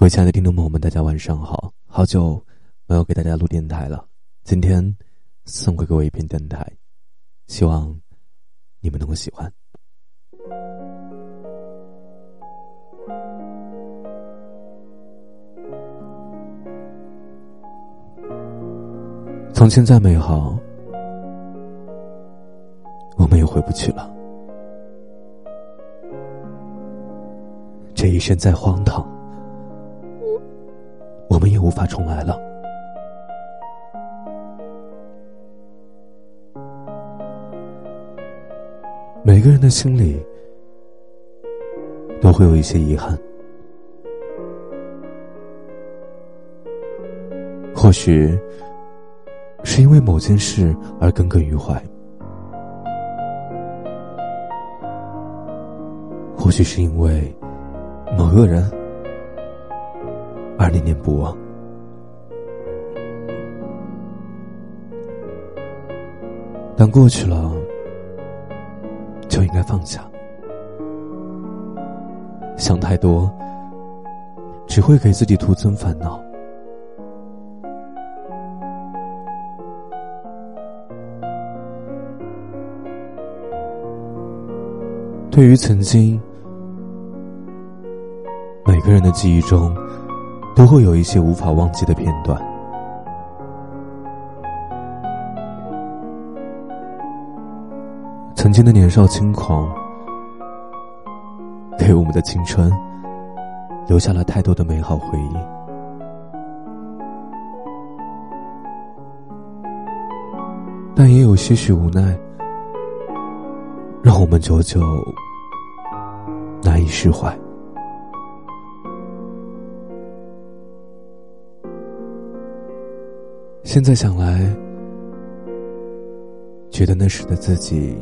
各位亲爱的听众朋友们，大家晚上好！好久没有给大家录电台了，今天送给各位一篇电台，希望你们能够喜欢。从前再美好，我们也回不去了；这一生再荒唐。无法重来了。每个人的心里都会有一些遗憾，或许是因为某件事而耿耿于怀，或许是因为某个人。而念念不忘，但过去了就应该放下。想太多，只会给自己徒增烦恼。对于曾经，每个人的记忆中。都会有一些无法忘记的片段。曾经的年少轻狂，给我们的青春留下了太多的美好回忆。但也有些许无奈，让我们久久难以释怀。现在想来，觉得那时的自己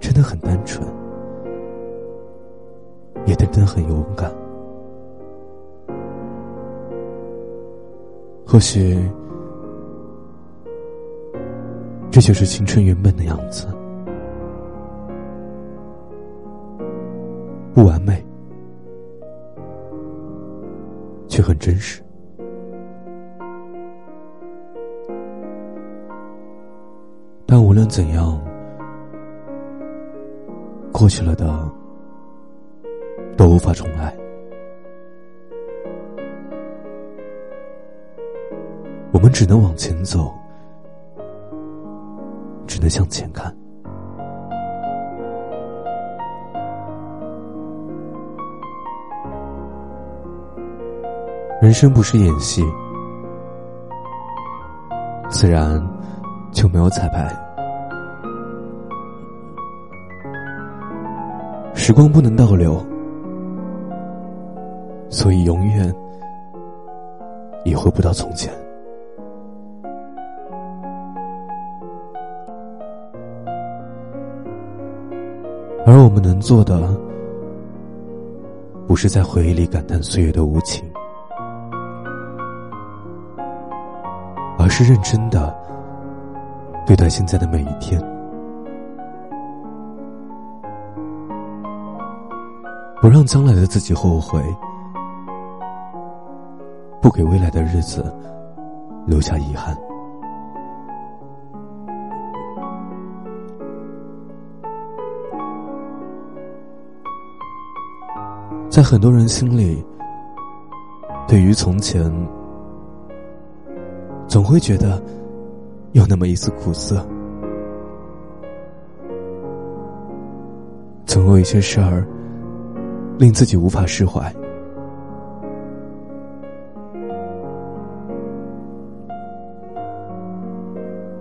真的很单纯，也真的很勇敢。或许，这就是青春原本的样子，不完美，却很真实。但无论怎样，过去了的都无法重来。我们只能往前走，只能向前看。人生不是演戏，自然。就没有彩排。时光不能倒流，所以永远也回不到从前。而我们能做的，不是在回忆里感叹岁月的无情，而是认真的。对待现在的每一天，不让将来的自己后悔，不给未来的日子留下遗憾。在很多人心里，对于从前，总会觉得。有那么一丝苦涩，总有一些事儿令自己无法释怀。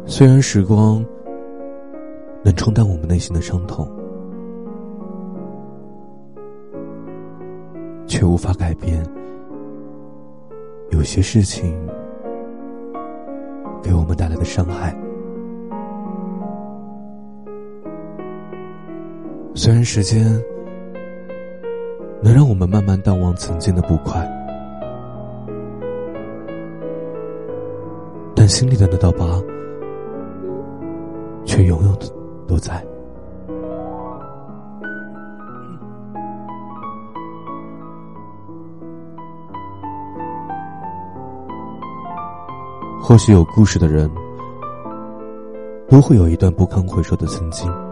虽然时光能冲淡我们内心的伤痛，却无法改变有些事情。给我们带来的伤害，虽然时间能让我们慢慢淡忘曾经的不快。但心里的那道疤。却永远的都在。或许有故事的人。都会有一段不堪回首的曾经。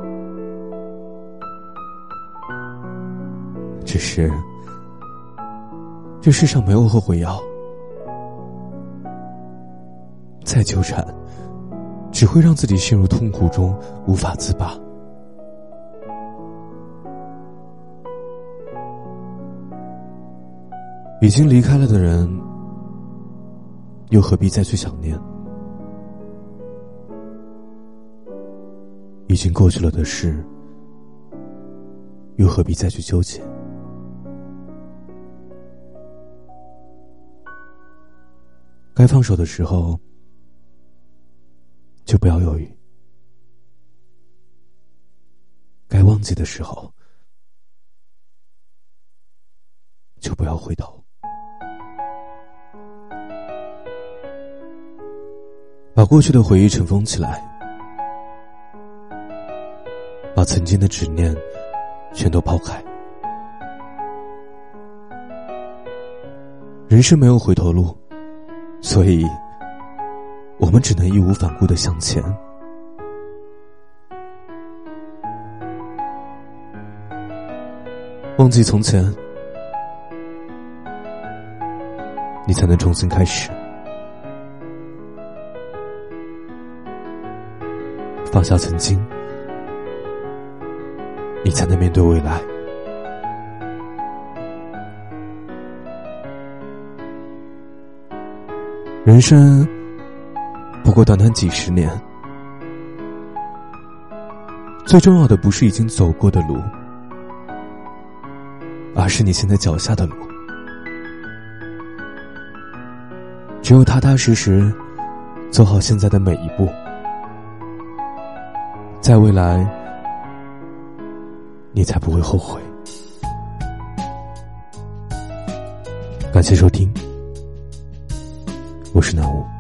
只是，这世上没有后悔药，再纠缠，只会让自己陷入痛苦中无法自拔。已经离开了的人，又何必再去想念？已经过去了的事，又何必再去纠结？该放手的时候，就不要犹豫；该忘记的时候，就不要回头。把过去的回忆尘封起来，把曾经的执念全都抛开。人生没有回头路。所以，我们只能义无反顾的向前。忘记从前，你才能重新开始；放下曾经，你才能面对未来。人生不过短短几十年，最重要的不是已经走过的路，而是你现在脚下的路。只有踏踏实实走好现在的每一步，在未来，你才不会后悔。感谢收听。我是南无。